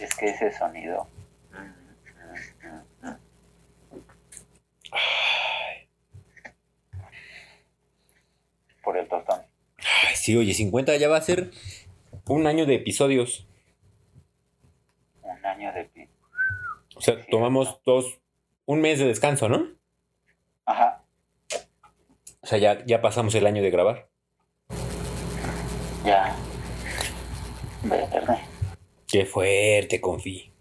Es que ese sonido. Por el tostón. Ay, sí, oye, 50 ya va a ser un año de episodios. Un año de pi. O sea, tomamos dos, un mes de descanso, ¿no? Ajá. O sea, ya, ya pasamos el año de grabar. Ya. Verde. Qué fuerte, confi.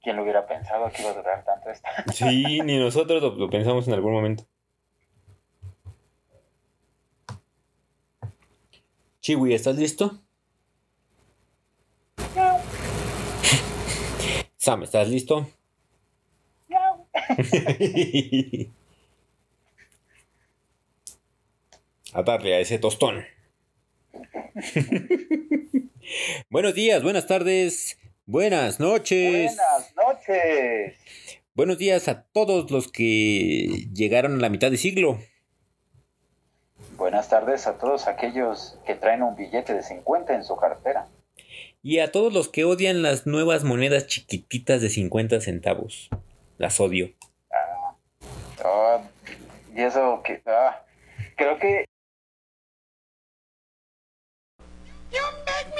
¿Quién lo hubiera pensado que iba a durar tanto esto? Sí, ni nosotros lo, lo pensamos en algún momento. Chiwi, ¿estás listo? Sam, ¿estás listo? a darle a ese tostón. Buenos días, buenas tardes, buenas noches. Buenas noches. Buenos días a todos los que llegaron a la mitad de siglo. Buenas tardes a todos aquellos que traen un billete de 50 en su cartera. Y a todos los que odian las nuevas monedas chiquititas de 50 centavos. Las odio. Ah, y eso que... ah, creo que me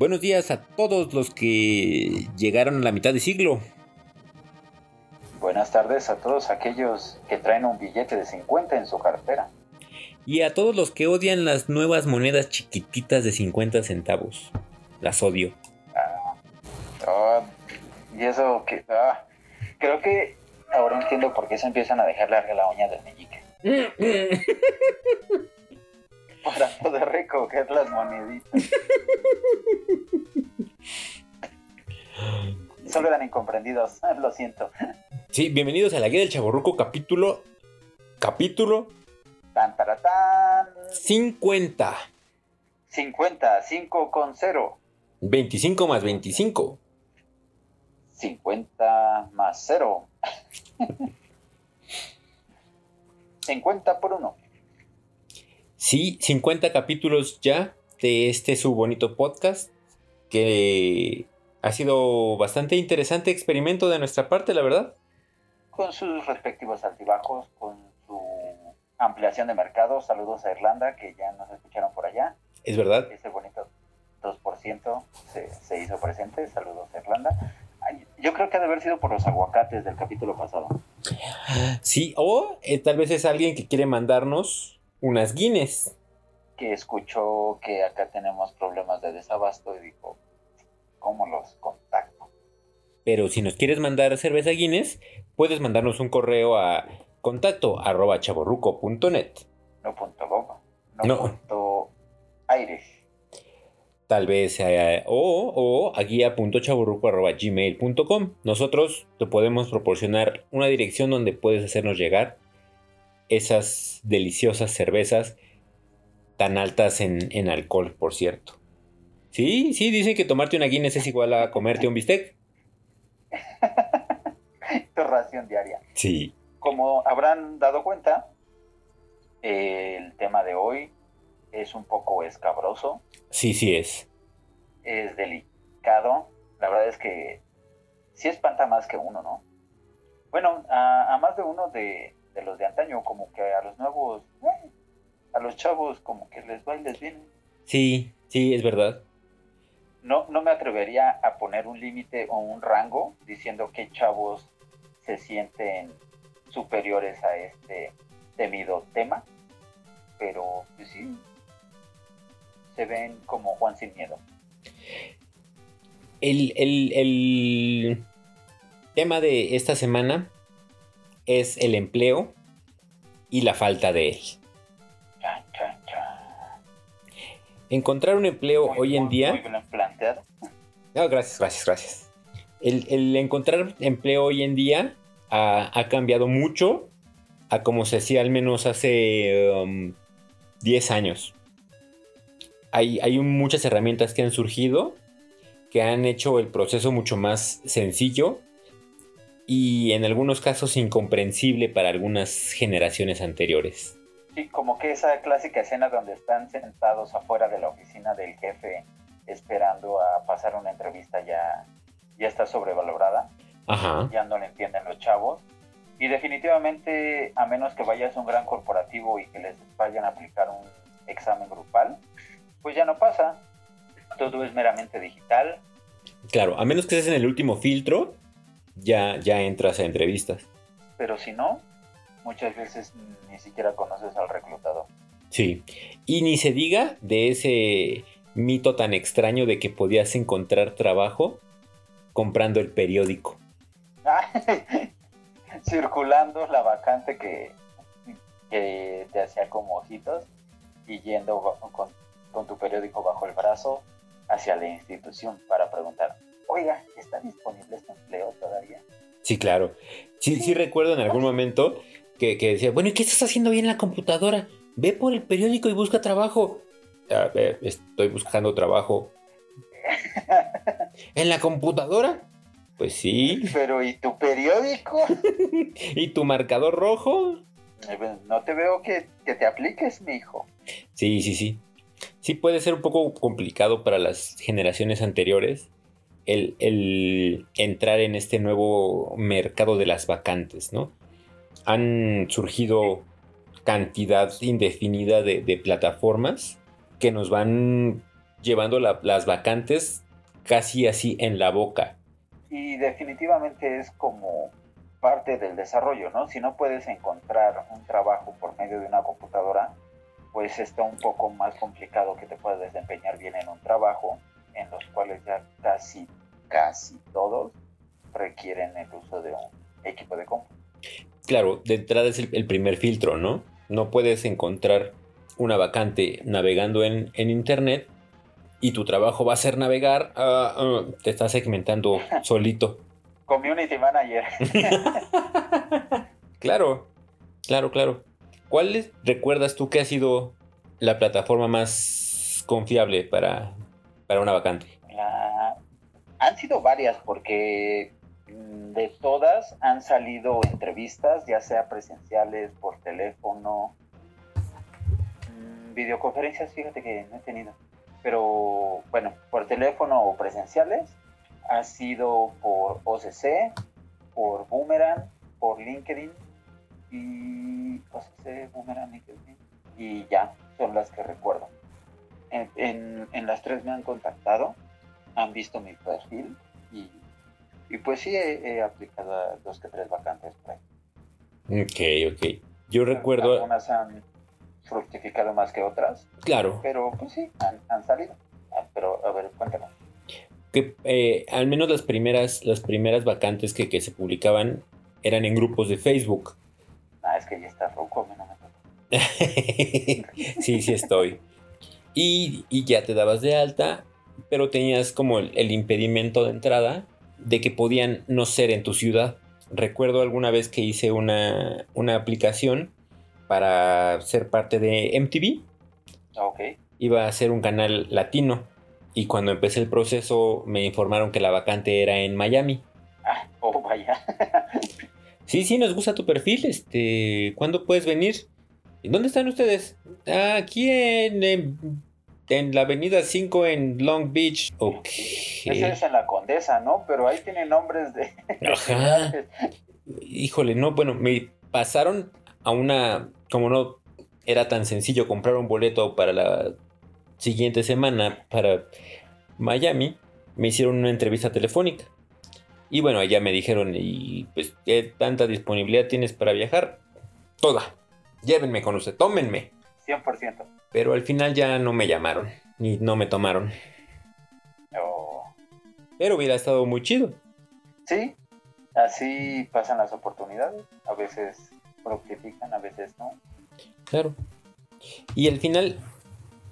Buenos días a todos los que llegaron a la mitad de siglo. Buenas tardes a todos aquellos que traen un billete de 50 en su cartera. Y a todos los que odian las nuevas monedas chiquititas de 50 centavos. Las odio. Ah, y eso que... ah, creo que ahora entiendo por qué se empiezan a dejar larga la uña del meñique. Para poder recoger las moneditas. Solo eran incomprendidos, lo siento. Sí, bienvenidos a la guía del chaborruco capítulo... Capítulo Tan, taratán. 50. 50, 5 con 0. 25 más 25. 50 más 0. 50 por 1. Sí, 50 capítulos ya de este su bonito podcast que ha sido bastante interesante experimento de nuestra parte, la verdad. Con sus respectivos altibajos, con su ampliación de mercado. Saludos a Irlanda, que ya nos escucharon por allá. Es verdad. Ese bonito 2% se, se hizo presente. Saludos a Irlanda. Yo creo que ha de haber sido por los aguacates del capítulo pasado. Sí, o eh, tal vez es alguien que quiere mandarnos unas guines. Que escuchó que acá tenemos problemas de desabasto y dijo, ¿cómo los contacto? Pero si nos quieres mandar cerveza guines, puedes mandarnos un correo a contacto arroba chaborruco.net. No punto gov, no, No. punto. Tal vez eh, o, o a guía.chaborruco.gmail.com. Nosotros te podemos proporcionar una dirección donde puedes hacernos llegar esas deliciosas cervezas tan altas en, en alcohol, por cierto. Sí, sí, dicen que tomarte una Guinness es igual a comerte un bistec. Tu ración diaria. Sí. Como habrán dado cuenta, eh, el tema de hoy es un poco escabroso, Sí, sí es. es delicado. La verdad es que sí espanta más que uno, ¿no? Bueno, a, a más de uno de, de los de antaño, como que a los nuevos, eh, a los chavos, como que les va y les viene. Sí, sí, es verdad. No, no me atrevería a poner un límite o un rango diciendo que chavos se sienten superiores a este temido tema, pero pues sí, se ven como Juan sin miedo. El, el- el tema de esta semana es el empleo y la falta de él. Encontrar un empleo Muy, hoy en muy, día... Muy bien planteado. Ah, gracias, gracias, gracias. el, el encontrar empleo hoy en día ha, ha cambiado mucho a como se hacía al menos hace um, 10 años. Hay, hay muchas herramientas que han surgido que han hecho el proceso mucho más sencillo y en algunos casos incomprensible para algunas generaciones anteriores. Sí, como que esa clásica escena donde están sentados afuera de la oficina del jefe esperando a pasar una entrevista ya, ya está sobrevalorada. Ajá. Ya no le entienden los chavos. Y definitivamente, a menos que vayas a un gran corporativo y que les vayan a aplicar un examen grupal, pues ya no pasa. Todo es meramente digital. Claro, a menos que estés en el último filtro, ya, ya entras a entrevistas. Pero si no, muchas veces ni siquiera conoces al reclutador. Sí. Y ni se diga de ese mito tan extraño de que podías encontrar trabajo comprando el periódico. Circulando la vacante que, que te hacía como ojitos y yendo con tu periódico bajo el brazo hacia la institución para preguntar, oiga, ¿está disponible este empleo todavía? Sí, claro. Sí, sí recuerdo en algún momento que, que decía, bueno, ¿y qué estás haciendo bien en la computadora? Ve por el periódico y busca trabajo. "A ver, estoy buscando trabajo. ¿En la computadora? Pues sí. Pero ¿y tu periódico? ¿Y tu marcador rojo? Eh, pues, No te veo que, que te apliques, mi hijo. Sí, sí, sí. Sí puede ser un poco complicado para las generaciones anteriores el, entrar en este nuevo mercado de las vacantes, ¿no? Han surgido cantidad indefinida de, plataformas que nos van llevando la- las vacantes casi así en la boca. Y definitivamente es como parte del desarrollo, ¿no? Si no puedes encontrar un trabajo por medio de una computadora, pues está un poco más complicado que te puedas desempeñar bien en un trabajo en los cuales ya casi, casi todos requieren el uso de un equipo de compu. Claro, de entrada es el, el primer filtro, ¿no? No puedes encontrar una vacante navegando en, en internet y tu trabajo va a ser navegar, ah, ah, te estás segmentando solito. Community Manager. Claro, claro, claro. ¿Cuál recuerdas tú que ha sido la plataforma más confiable para, para una vacante? La- Han sido varias porque mm, de todas han salido entrevistas, ya sea presenciales, por teléfono, mm, videoconferencias, fíjate que no he tenido. Pero bueno, por teléfono o presenciales ha sido por OCC, por Boomerang, por LinkedIn y OCC, Boomerang, LinkedIn y ya, son las que recuerdo. En, en- en las tres me han contactado, han visto mi perfil y, y pues sí he, he aplicado a dos que tres vacantes por ahí. Ok, ok. Yo recuerdo, Algunas han fructificado más que otras, claro, pero pues sí, han, han salido. Ah, pero a ver, cuéntame. que eh, al menos las primeras, las primeras vacantes que, que se publicaban eran en grupos de Facebook. Ah, es que ya está mí no me sí, sí estoy. Y, y ya te dabas de alta, pero tenías como el, el impedimento de entrada de que podían no ser en tu ciudad. Recuerdo alguna vez que hice una, una aplicación para ser parte de MTV. Ah, Ok, Iba a ser un canal latino. Y cuando empecé el proceso me informaron que la vacante era en Miami. ah, oh vaya. Sí, sí, nos gusta tu perfil. Este, ¿cuándo puedes venir? ¿Y dónde están ustedes? "Ah, aquí en, en, en la avenida 5 en Long Beach. Ok. Esa es en la Condesa, ¿no? Pero ahí tiene nombres de... Ajá. Híjole, no, bueno, me pasaron a una. Como no era tan sencillo comprar un boleto para la siguiente semana para Miami, me hicieron una entrevista telefónica. Y bueno, allá me dijeron, y pues, ¿qué tanta disponibilidad tienes para viajar? Toda. Llévenme con usted, tómenme. 100%. Pero al final ya no me llamaron, ni no me tomaron. Oh, Pero hubiera estado muy chido. Sí, así pasan las oportunidades. A veces fructifican, a veces no. Claro. Y al final,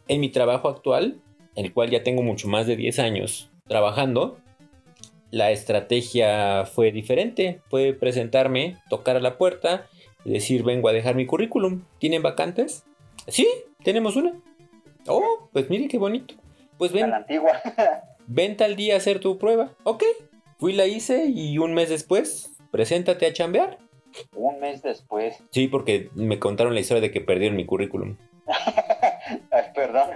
en mi trabajo actual, el cual ya tengo mucho más de 10 años trabajando, la estrategia fue diferente. Fue presentarme, tocar a la puerta decir, vengo a dejar mi currículum. ¿Tienen vacantes? Sí, tenemos una. Oh, pues mire qué bonito. Pues ven, la antigua. ven tal día a hacer tu prueba. Ok. Fui, la hice y un mes después, preséntate a chambear. Un mes después. Sí, porque me contaron la historia de que perdieron mi currículum. Ay, perdón.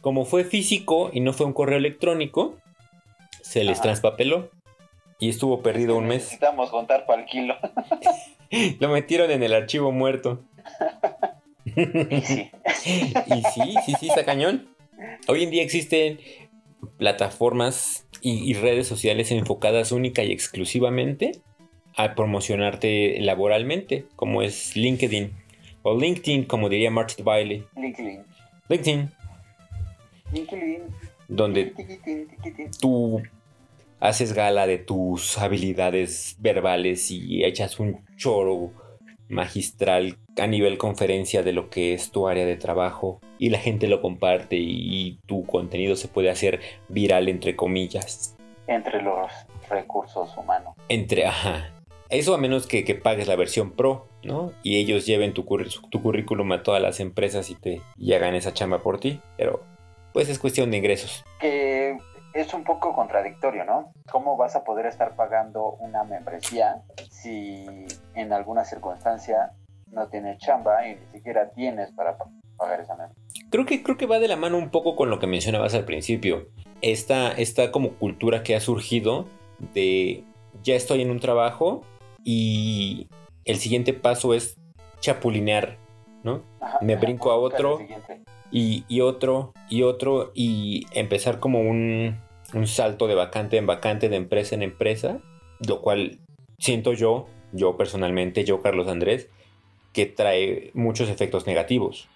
Como fue físico y no fue un correo electrónico, se les Ajá. transpapeló y estuvo perdido un mes. Necesitamos contar para el kilo. Lo metieron en el archivo muerto. Y sí. Y sí, sí, sí, está cañón. Hoy en día existen plataformas y, y redes sociales enfocadas única y exclusivamente a promocionarte laboralmente, como es LinkedIn o LinkedIn, como diría Martin Bailey. LinkedIn. LinkedIn, LinkedIn. donde Tiquitín, tiquitín. Haces gala de tus habilidades verbales y echas un choro magistral a nivel conferencia de lo que es tu área de trabajo y la gente lo comparte y tu contenido se puede hacer viral entre comillas. Entre los recursos humanos. Entre, ajá. Eso a menos que, que pagues la versión pro, ¿no? Y ellos lleven tu, curr- tu currículum a todas las empresas y te y hagan esa chamba por ti. Pero pues es cuestión de ingresos. Que es un poco contradictorio, ¿no? ¿Cómo vas a poder estar pagando una membresía si en alguna circunstancia no tienes chamba y ni siquiera tienes para pa- pagar esa membresía? Creo que, creo que va de la mano un poco con lo que mencionabas al principio. Esta, esta como cultura que ha surgido de ya estoy en un trabajo y el siguiente paso es chapulinear, ¿no? Ajá, Me brinco a otro. Y, y otro, y otro, y empezar como un, un salto de vacante en vacante, de empresa en empresa, lo cual siento yo, yo personalmente, yo Carlos Andrés, que trae muchos efectos negativos,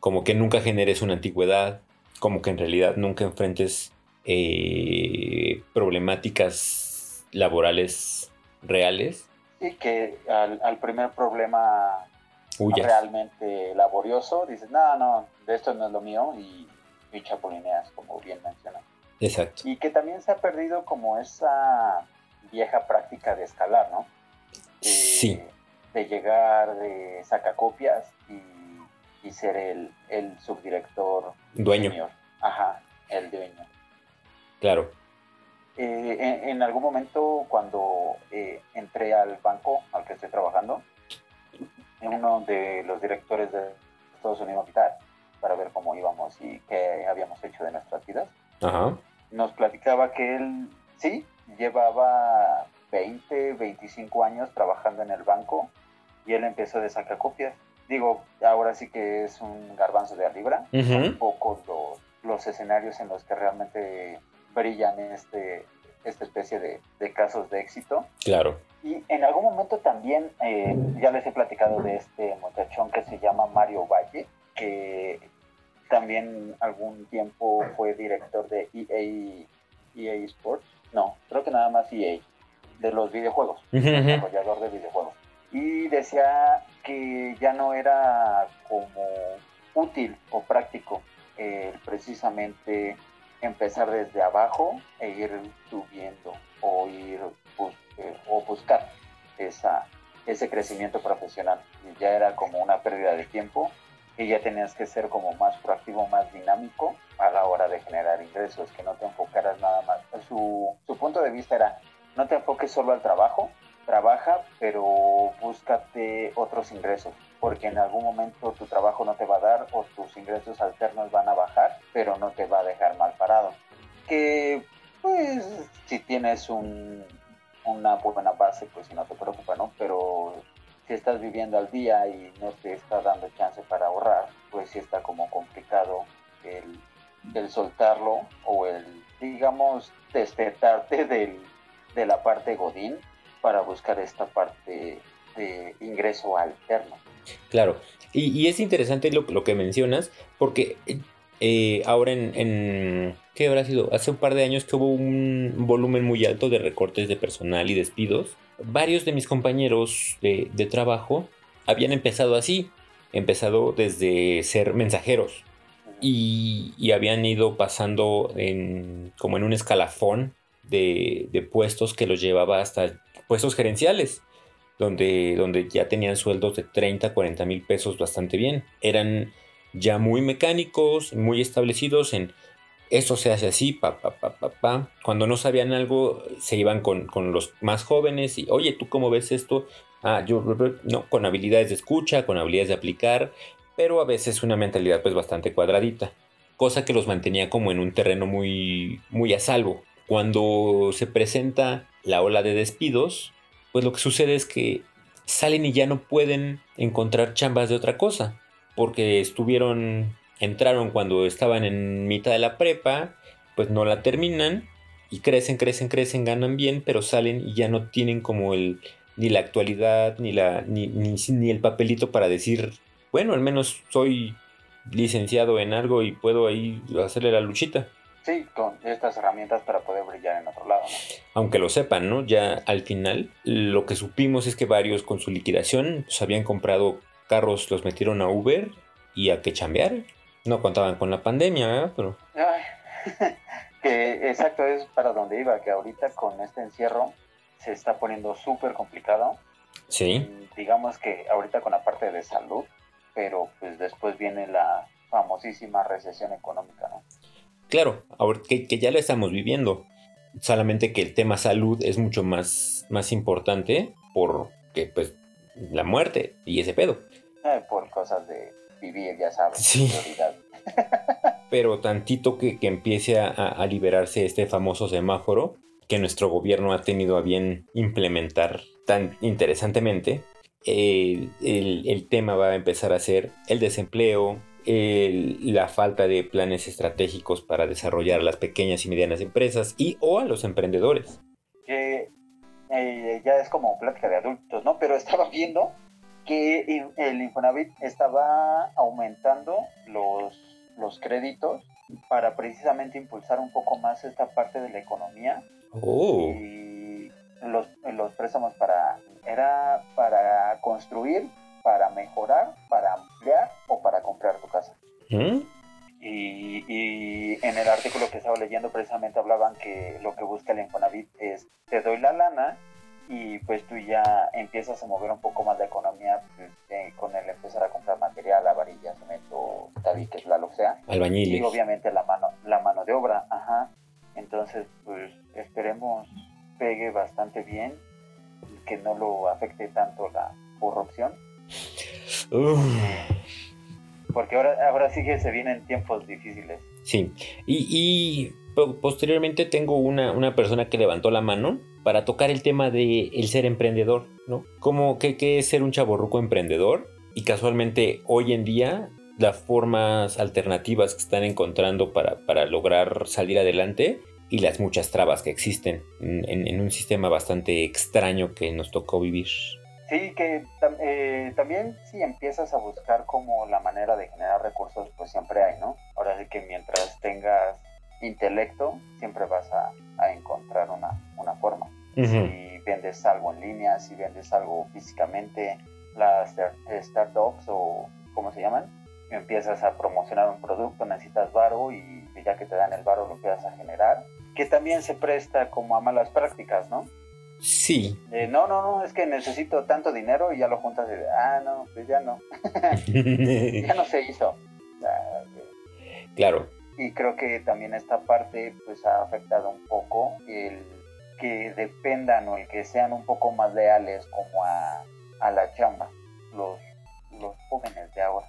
como que nunca generes una antigüedad, como que en realidad nunca enfrentes eh, problemáticas laborales reales, Y que al, al primer problema huyas. realmente laborioso dices, no, no, de esto no es lo mío y, y chapulineas, como bien mencionas. Exacto. Y que también se ha perdido como esa vieja práctica de escalar, ¿no? De- Sí. De llegar de sacacopias y, y ser el, el subdirector. Dueño, senior. Ajá, el dueño. claro. Eh, en, en algún momento cuando eh, entré al banco al que estoy trabajando, uno de los directores de Estados Unidos militar, para ver cómo íbamos y qué habíamos hecho de nuestras vidas, Ajá. nos platicaba que él, sí, llevaba 20, 25 años trabajando en el banco y él empezó de sacacopias. Digo, ahora sí que es un garbanzo de a libra. Son pocos los, los escenarios en los que realmente brillan este, esta especie de, de casos de éxito. Claro. Y en algún momento también, eh, ya les he platicado de este muchachón que se llama Mario Valle, que también algún tiempo fue director de EA, EA Sports. No, creo que nada más EA, de los videojuegos, desarrollador de videojuegos. Y decía que ya no era como útil o práctico eh, precisamente empezar desde abajo e ir subiendo o ir bus- eh, o buscar esa, ese crecimiento profesional. Ya era como una pérdida de tiempo y ya tenías que ser como más proactivo, más dinámico a la hora de generar ingresos, que no te enfocaras nada más. Su, su punto de vista era, no te enfoques solo al trabajo, trabaja, pero búscate otros ingresos, porque en algún momento tu trabajo no te va a dar o tus ingresos alternos van a bajar, pero no te va a dejar mal parado. Que, pues, si tienes un, una buena base, pues no te preocupa, ¿no? Pero si estás viviendo al día y no te está dando chance para ahorrar, pues sí está como complicado el, el soltarlo o el, digamos, despertarte del, de la parte godín para buscar esta parte de ingreso alterno. Claro, y, y es interesante lo, lo que mencionas, porque eh, ahora en, en, ¿qué habrá sido? Hace un par de años que hubo un volumen muy alto de recortes de personal y despidos. Varios de mis compañeros de, trabajo habían empezado así, empezado desde ser mensajeros y, y habían ido pasando en, como en un escalafón de, de puestos que los llevaba hasta puestos gerenciales, donde, donde ya tenían sueldos de 30, 40 mil pesos bastante bien. Eran ya muy mecánicos, muy establecidos en esto se hace así, pa, pa, pa, pa, pa. Cuando no sabían algo, se iban con, con los más jóvenes y, oye, ¿tú cómo ves esto? Ah, yo, no, con habilidades de escucha, con habilidades de aplicar, pero a veces una mentalidad pues bastante cuadradita, cosa que los mantenía como en un terreno muy, muy a salvo. Cuando se presenta la ola de despidos, pues lo que sucede es que salen y ya no pueden encontrar chambas de otra cosa, porque estuvieron entraron cuando estaban en mitad de la prepa, pues no la terminan y crecen, crecen, crecen, ganan bien, pero salen y ya no tienen como el ni la actualidad ni la ni, ni, ni el papelito para decir, bueno, al menos soy licenciado en algo y puedo ahí hacerle la luchita. Sí, con estas herramientas para poder brillar en otro lado. ¿no? Aunque lo sepan, ¿no? Ya al final lo que supimos es que varios con su liquidación pues, habían comprado carros, los metieron a Uber y a que chambear. No contaban con la pandemia, ¿verdad? Pero Ay, que exacto es para donde iba, que ahorita con este encierro se está poniendo súper complicado. sí, Digamos que ahorita con la parte de salud, pero pues después viene la famosísima recesión económica, ¿no? claro, ahora que, que ya lo estamos viviendo. Solamente que el tema salud es mucho más, más importante porque, pues, la muerte y ese pedo. Eh, por cosas de vivir, ya sabes, Sí. Pero tantito que, que empiece a, a liberarse este famoso semáforo que nuestro gobierno ha tenido a bien implementar tan interesantemente, el, el- el tema va a empezar a ser el desempleo, el- la falta de planes estratégicos para desarrollar las pequeñas y medianas empresas y o a los emprendedores. que eh, ya es como plática de adultos, ¿no? Pero estaba viendo que el Infonavit estaba aumentando los, los créditos para precisamente impulsar un poco más esta parte de la economía Oh, y los, los préstamos para era para construir, para mejorar, para ampliar o para comprar tu casa. ¿Mm? Y, y en el artículo que estaba leyendo precisamente hablaban que lo que busca el Infonavit es te doy la lana y pues tú ya empiezas a mover un poco más la economía pues, eh, con el empezar a comprar material, la varilla, cemento, tabiques, la lo que sea. Y albañiles. obviamente la mano, la mano de obra, ajá. Entonces, pues esperemos pegue bastante bien, que no lo afecte tanto la corrupción, Uf. porque ahora, ahora sí que se vienen tiempos difíciles. Sí, y, y posteriormente tengo una, una persona que levantó la mano para tocar el tema de el ser emprendedor, ¿no? ¿Cómo, qué, qué es ser un chaborruco emprendedor? Y casualmente hoy en día las formas alternativas que están encontrando para, para lograr salir adelante y las muchas trabas que existen en, un sistema bastante extraño que nos tocó vivir. Sí, que eh, también si empiezas a buscar como la manera de generar recursos, pues siempre hay, ¿no? Ahora sí que mientras tengas intelecto, siempre vas a, a encontrar una, una forma. Si vendes algo en línea, si vendes algo físicamente, las start- startups o ¿cómo se llaman? Empiezas a promocionar un producto, necesitas varo y ya que te dan el varo lo empiezas a generar, que también se presta como a malas prácticas, ¿no? Sí. No, no, no, es que necesito tanto dinero y ya lo juntas y de, ah, no, pues ya no, ya no se hizo. Ah, claro. Y creo que también esta parte pues ha afectado un poco el que dependan o el que sean un poco más leales como a, a la chamba, los, los jóvenes de ahora,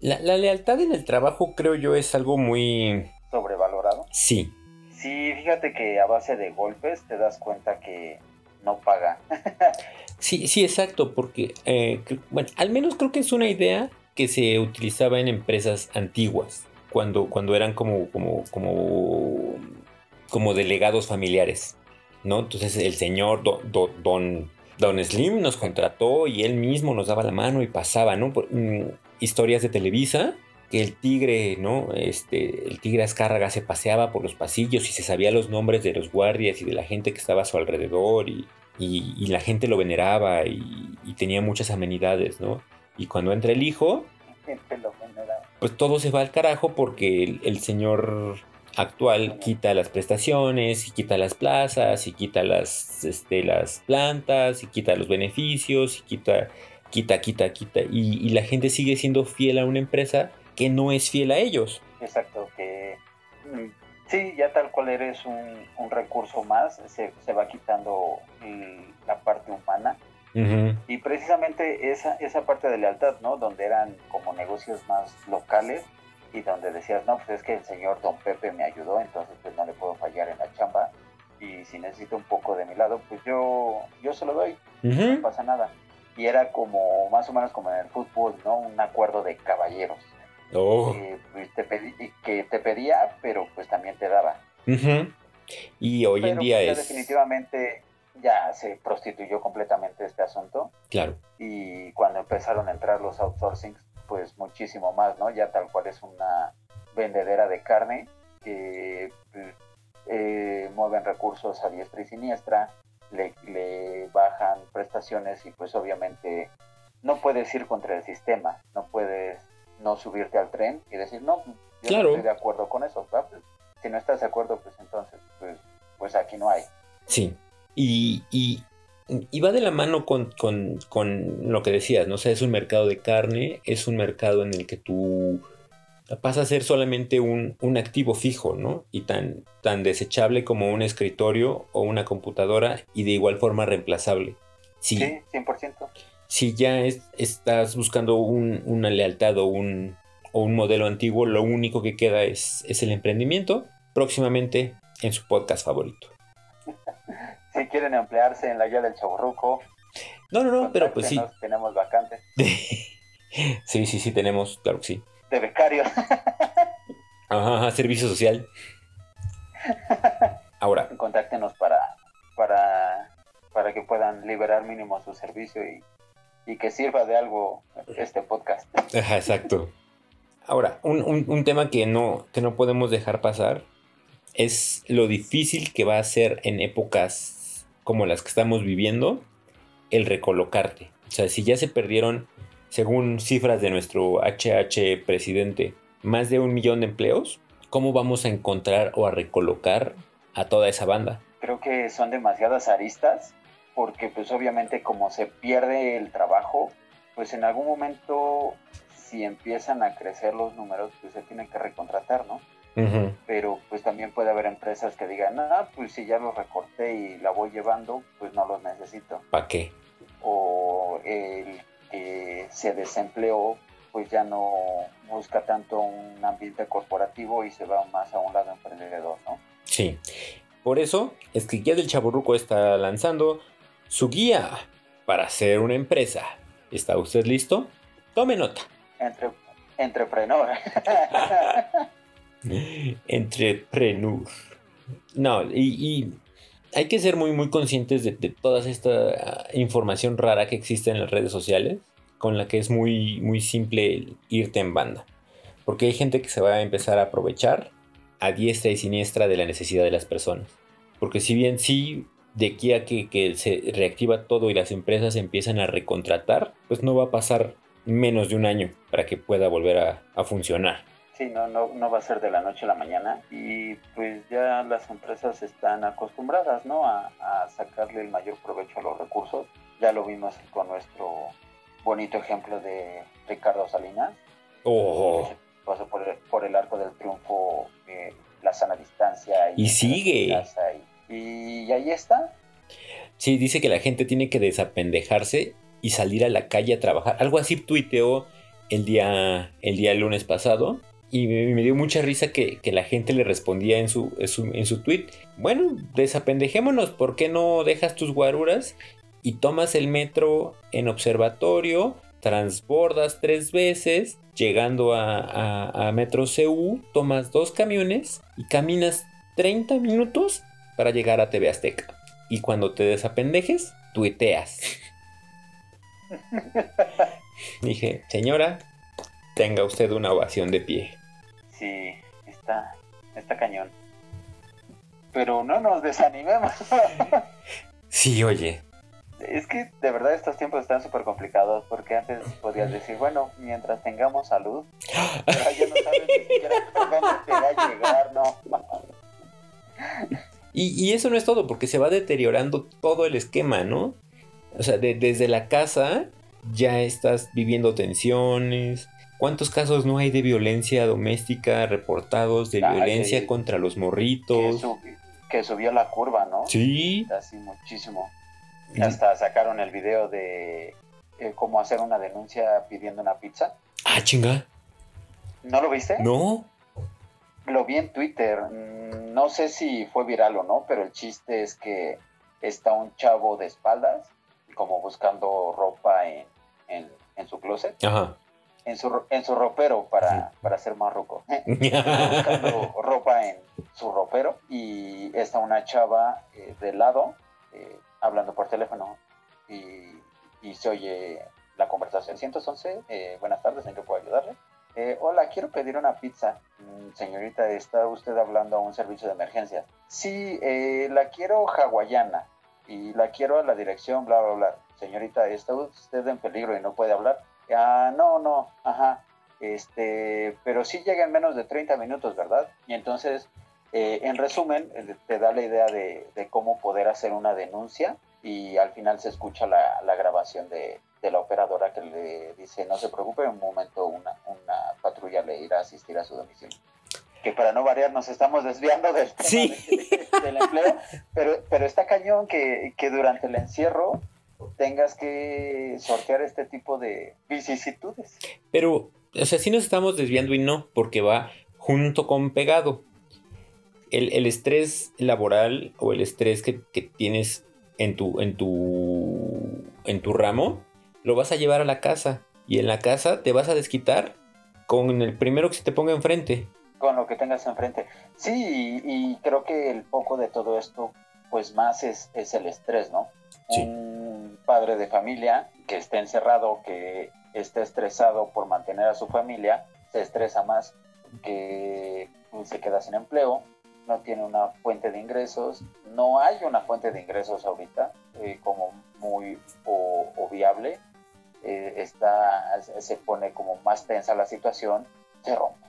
La, la lealtad en el trabajo creo yo es algo muy... sobrevalorado. Sí, Sí, fíjate que a base de golpes te das cuenta que no pagan. Sí, sí, exacto, porque, eh, bueno, al menos creo que es una idea que se utilizaba en empresas antiguas, cuando, cuando eran como, como, como, como delegados familiares, ¿no? Entonces el señor do- do- don, don Slim nos contrató y él mismo nos daba la mano y pasaba, ¿no? Por- mm, historias de Televisa, que el tigre, ¿no? Este, el tigre Azcárraga se paseaba por los pasillos y se sabía los nombres de los guardias y de la gente que estaba a su alrededor y, y- y la gente lo veneraba y, y tenía muchas amenidades, ¿no? Y cuando entra el hijo, Gente lo genera. Pues todo se va al carajo porque el, señor actual quita las prestaciones, y quita las plazas, y quita las, este, las plantas, y quita los beneficios, y quita, quita, quita, quita. Y, y la gente sigue siendo fiel a una empresa que no es fiel a ellos. Exacto, que mm, sí, ya tal cual eres un, un recurso más, se, se va quitando mm, la parte humana. Y precisamente esa, esa parte de lealtad, ¿no? Donde eran como negocios más locales y donde decías, no, pues es que el señor Don Pepe me ayudó, entonces pues no le puedo fallar en la chamba. Y si necesito un poco de mi lado, pues yo, yo se lo doy, no pasa nada. Y era como, más o menos como en el fútbol, ¿no? Un acuerdo de caballeros. Oh, que, pues, te pedí- que te pedía, pero pues también te daba. Y hoy en día pues, es, definitivamente ya se prostituyó completamente este asunto claro, y cuando empezaron a entrar los outsourcings, pues muchísimo más, ¿no? Ya tal cual es una vendedera de carne que eh, mueven recursos a diestra y siniestra, le, le bajan prestaciones y pues obviamente no puedes ir contra el sistema, no puedes no subirte al tren y decir, no, yo Claro. no estoy de acuerdo con eso. Pues, si no estás de acuerdo, pues entonces, pues, pues aquí no hay. sí. Y, y, y va de la mano con, con- con lo que decías, ¿no? O sea, es un mercado de carne, es un mercado en el que tú pasa a ser solamente un, un activo fijo, ¿no? Y tan, tan desechable como un escritorio o una computadora y de igual forma reemplazable. Sí, Sí, 100%. si ya es- estás buscando un- una lealtad o un, o un modelo antiguo, lo único que queda es, es el emprendimiento, próximamente en su podcast favorito. Si quieren emplearse en la guía del chaburruco, No, no, no, pero pues sí. tenemos vacantes sí, sí, sí, tenemos, claro que sí. de becarios. Ajá, ajá, servicio social. Ahora, Contáctenos para, para, para que puedan liberar mínimo su servicio y, y que sirva de algo este podcast. Ajá, exacto. Ahora, un, un- un tema que no, que no podemos dejar pasar es lo difícil que va a ser en épocas como las que estamos viviendo el recolocarte. O sea, si ya se perdieron, según cifras de nuestro HH presidente, más de un millón de empleos, ¿cómo vamos a encontrar o a recolocar a toda esa banda? Creo que son demasiadas aristas porque pues obviamente como se pierde el trabajo, pues en algún momento si empiezan a crecer los números, pues se tienen que recontratar, ¿no? Pero pues también puede haber empresas que digan, ah, pues si ya los recorté y la voy llevando, pues no los necesito. ¿Pa' qué? O el que se desempleó, pues ya no busca tanto un ambiente corporativo y se va más a un lado emprendedor, ¿no? Sí. Por eso es que Guía del Chaburruco está lanzando su guía para hacer una empresa. ¿Está usted listo? Tome nota. Entre, entrepreneur. Entrepreneur. No, y, hay que ser muy, muy conscientes de, de toda esta ah, información rara que existe en las redes sociales, con la que es muy, muy simple irte en banda. Porque hay gente que se va a empezar a aprovechar a diestra y siniestra de la necesidad de las personas. Porque si bien sí, de aquí a que, se reactiva todo y las empresas empiezan a recontratar, pues no va a pasar menos de un año para que pueda volver a funcionar. Sí, no, no, no va a ser de la noche a la mañana y pues ya las empresas están acostumbradas, ¿no? A, a sacarle el mayor provecho a los recursos. Ya lo vimos con nuestro bonito ejemplo de Ricardo Salinas, Oh, pasó por el, por el arco del triunfo, eh, la sana distancia. Y sigue. Y, y ahí está. sí, dice que la gente tiene que desapendejarse y salir a la calle a trabajar. Algo así tuiteó el día, el día lunes pasado. Y me, me dio mucha risa que, que la gente le respondía en su, en su, en su tweet. Bueno, desapendejémonos, ¿por qué no dejas tus guaruras y tomas el metro en observatorio? Transbordas tres veces, llegando a, a, a Metro CU, tomas dos camiones y caminas 30 minutos para llegar a TV Azteca. Y cuando te desapendejes, tuiteas. Dije, señora, tenga usted una ovación de pie. Sí, está, está cañón. Pero no nos desanimemos. Sí, oye. Es que de verdad estos tiempos están súper complicados porque antes podías decir, bueno, mientras tengamos salud, pero ya no sabes ni siquiera dónde te va a llegar, ¿no? Y, y eso no es todo, porque se va deteriorando todo el esquema, ¿no? O sea, de- desde la casa ya estás viviendo tensiones. ¿Cuántos casos no hay de violencia doméstica reportados, de violencia contra los Que, morritos? que subió la curva, ¿no? Sí. Así muchísimo. Hasta sacaron el video de eh, cómo hacer una denuncia pidiendo una pizza. Ah, chinga. ¿No lo viste? No. Lo vi en Twitter. No sé si fue viral o no, pero el chiste es que está un chavo de espaldas, como buscando ropa en, en- en su closet, Ajá. En su, en su ropero para, para ser más ruco. buscando ropa en su ropero y está una chava eh, de lado eh, hablando por teléfono y, y se oye la conversación. 111, eh, buenas tardes, ¿en qué puedo ayudarle? Eh, hola, quiero pedir una pizza. Mm, señorita, ¿está usted hablando a un servicio de emergencia? Sí, eh, la quiero hawaiana y la quiero a la dirección, bla, bla, bla. Señorita, ¿está usted en peligro y no puede hablar? Ah, no, no, ajá este, pero sí llega en menos de 30 minutos, ¿verdad? Y entonces, eh, en resumen, te da la idea de, de cómo poder hacer una denuncia y al final se escucha la, la grabación de, de la operadora que le dice, no se preocupe, en un momento una, una patrulla le irá a asistir a su domicilio. Que para no variar nos estamos desviando del tema Sí. de- del empleo, pero, pero está cañón que, que durante el encierro tengas que sortear este tipo de vicisitudes. Pero, o sea, sí nos estamos desviando y no, porque va junto con pegado. El, el estrés laboral o el estrés que, que tienes en tu, en, tu, en tu ramo, lo vas a llevar a la casa. Y en la casa te vas a desquitar con el primero que se te ponga enfrente. con lo que tengas enfrente. Sí, y, y creo que el poco de todo esto, pues más es, es el estrés, ¿no? Sí. Padre de familia que esté encerrado, que esté estresado por mantener a su familia, se estresa más, que se queda sin empleo, no tiene una fuente de ingresos, no hay una fuente de ingresos ahorita eh, como muy o, viable, eh, está, se pone como más tensa la situación, se rompe.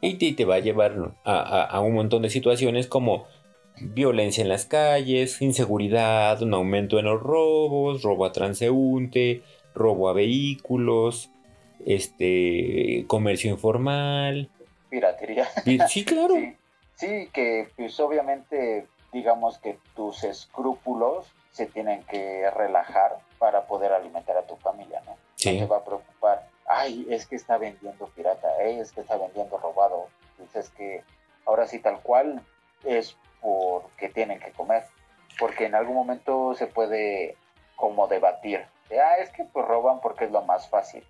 Y te, va a llevar a un montón de situaciones como violencia en las calles, inseguridad, un aumento en los robos, robo a transeúnte, robo a vehículos, este comercio informal. piratería. Sí, claro. Sí, sí, que pues obviamente digamos que tus escrúpulos se tienen que relajar para poder alimentar a tu familia, ¿no? Sí. No te va a preocupar, ay, es que está vendiendo pirata, eh, es que está vendiendo robado. Dices que ahora sí tal cual es porque tienen que comer, porque en algún momento se puede como debatir, de, ah, es que pues roban porque es lo más fácil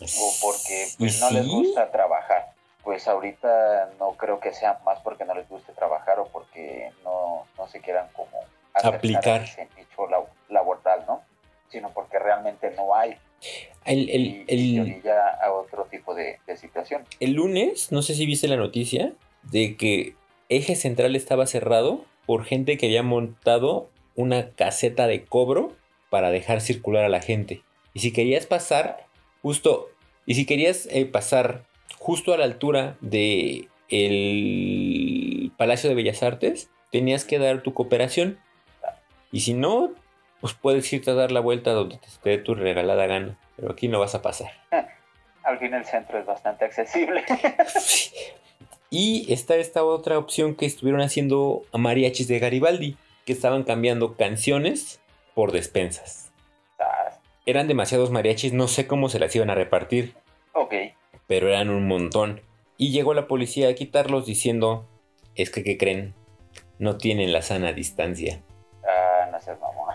o porque ¿Y pues, no les gusta trabajar. Pues ahorita no creo que sea más porque no les guste trabajar o porque no, no se quieran como Aplicar. ese nicho lab- laboral, ¿no? Sino porque realmente no hay El, el- y, y el- orilla a otro tipo de, de situación. el lunes, no sé si viste la noticia, de que Eje Central estaba cerrado por gente que había montado una caseta de cobro para dejar circular a la gente. Y si querías pasar justo, y si querías eh, pasar justo a la altura de el Palacio de Bellas Artes, tenías que dar tu cooperación. Y si no, pues puedes irte a dar la vuelta donde te esté tu regalada gana. Pero aquí no vas a pasar. Al fin el centro es bastante accesible. Sí. Y está esta otra opción que estuvieron haciendo a mariachis de Garibaldi, que estaban cambiando canciones por despensas. Eran demasiados mariachis, no sé cómo se las iban a repartir, ok, pero eran un montón. Y llegó la policía a quitarlos diciendo, es que, ¿qué creen? No tienen la sana distancia. ah, no seas mamón.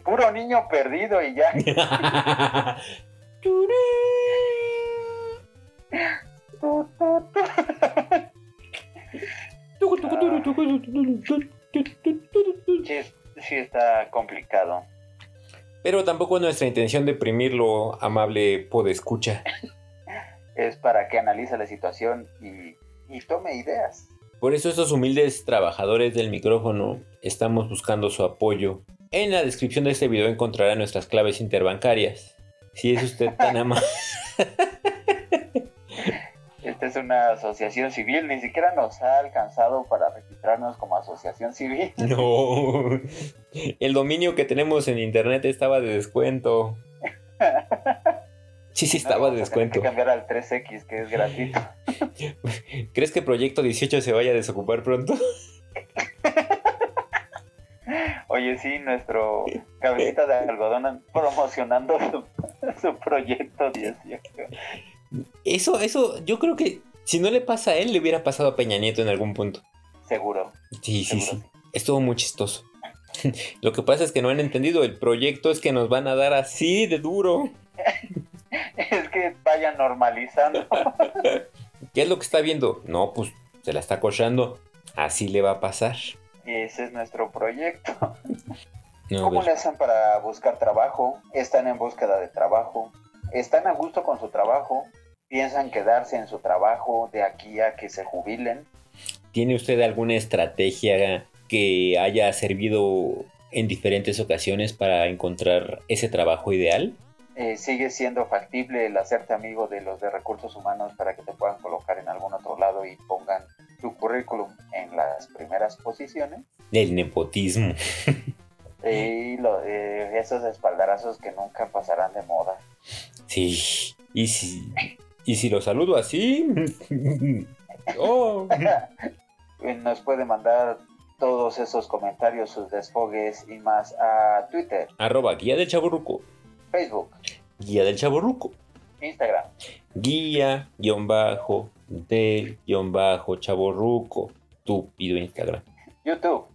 Puro niño perdido y ya. Sí está complicado. Pero tampoco es nuestra intención deprimirlo, amable podescucha. Es para que analice la situación y, y tome ideas. Por eso estos humildes trabajadores del micrófono estamos buscando su apoyo. En la descripción de este video encontrará nuestras claves interbancarias. Si es usted tan amable. Es Esta es una asociación civil, ni siquiera nos ha alcanzado para registrarnos como asociación civil. No. El dominio que tenemos en internet estaba de descuento. Sí, sí, estaba de descuento. que cambiar al 3X, que es gratuito. ¿Crees que Proyecto 18 se vaya a desocupar pronto? Oye, sí, nuestro cabecita de algodón promocionando su, su proyecto 18. Eso, eso, yo creo que si no le pasa a él, le hubiera pasado a Peña Nieto en algún punto. Seguro. Sí, sí, seguro sí. Estuvo muy chistoso. Lo que pasa es que no han entendido. El proyecto es que nos van a dar así de duro. Es que vayan normalizando. ¿Qué es lo que está viendo? No, pues se la está cochando. Así le va a pasar. Y ese es nuestro proyecto. No, ¿Cómo pues, le hacen para buscar trabajo? ¿Están en búsqueda de trabajo? ¿Están a gusto con su trabajo? ¿Piensan quedarse en su trabajo de aquí a que se jubilen? ¿Tiene usted alguna estrategia que haya servido en diferentes ocasiones para encontrar ese trabajo ideal? Eh, ¿Sigue siendo factible el hacerte amigo de los de recursos humanos para que te puedan colocar en algún otro lado y pongan tu currículum en las primeras posiciones? El nepotismo. Y eh, esos espaldarazos que nunca pasarán de moda. Sí. Y si, y si lo saludo así. oh. Nos puede mandar todos esos comentarios, sus desfogues y más a Twitter, Arroba guía del chaborruco. Facebook, Guía del chaborruco. Instagram. Guía, guion bajo, del, guion bajo, chaborruco. Instagram. YouTube.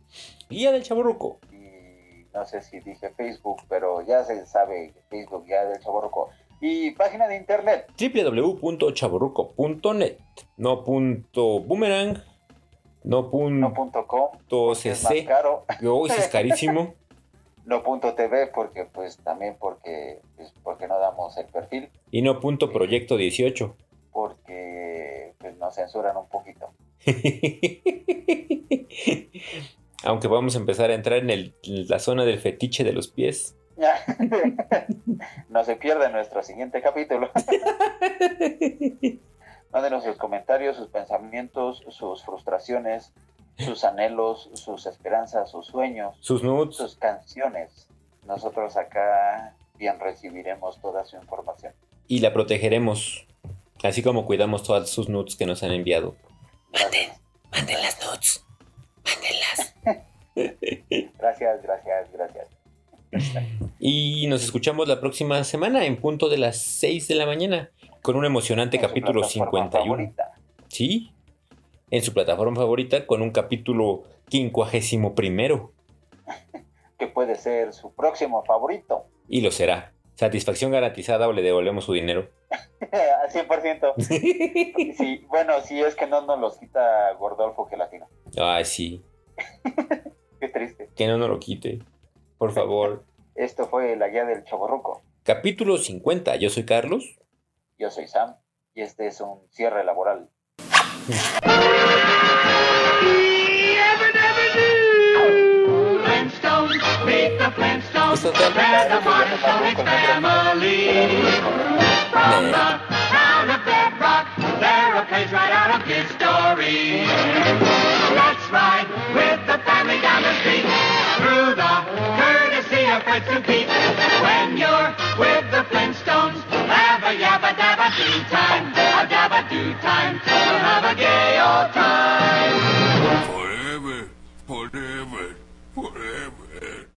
Guía del chaborruco. Y no sé si dije Facebook, pero ya se sabe Facebook ya del Chaborroco. Y página de internet. www.chaborruco.net. No punto boomerang. No No punto com, porque es más caro. Sí es carísimo. No punto TV, porque pues también porque, pues, porque no damos el perfil. Y no punto proyecto 18. Porque pues, nos censuran un poquito. Aunque vamos a empezar a entrar en el- la zona del fetiche de los pies. no se pierda nuestro siguiente capítulo. Mándenos sus comentarios, sus pensamientos, sus frustraciones, sus anhelos, sus esperanzas, sus sueños, Sus nudes. sus canciones. Nosotros acá bien recibiremos toda su información. Y la protegeremos. Así como cuidamos todas sus nudes que nos han enviado. Gracias, Manden las nudes. Mándenlas. gracias, gracias. gracias. Y nos escuchamos la próxima semana en punto de las 6 de la mañana con un emocionante En capítulo plataforma 51. favorita. Sí, en su plataforma favorita con un capítulo quincuagésimo primero. Que puede ser su próximo favorito. Y lo será. Satisfacción garantizada o le devolvemos su dinero. Al 100%. Sí, bueno, si es que no nos los quita Gordolfo Gelatino. Ay, sí. Qué triste. Que no nos lo quite. Por favor. Esto fue la guía del Chaborruco. Capítulo 50. Yo soy Carlos. Yo soy Sam y este es un cierre laboral. Flintstones, meet the Flintstones. Esto está- They're the Flintstone family. From the town of Bedrock, they're a page right out of his story. Let's ride with the family down the street through the courtesy of Fred and Pete. When you're with the Flintstones, have a yabba dabba do time, a dabba do time. We'll have a gay old time.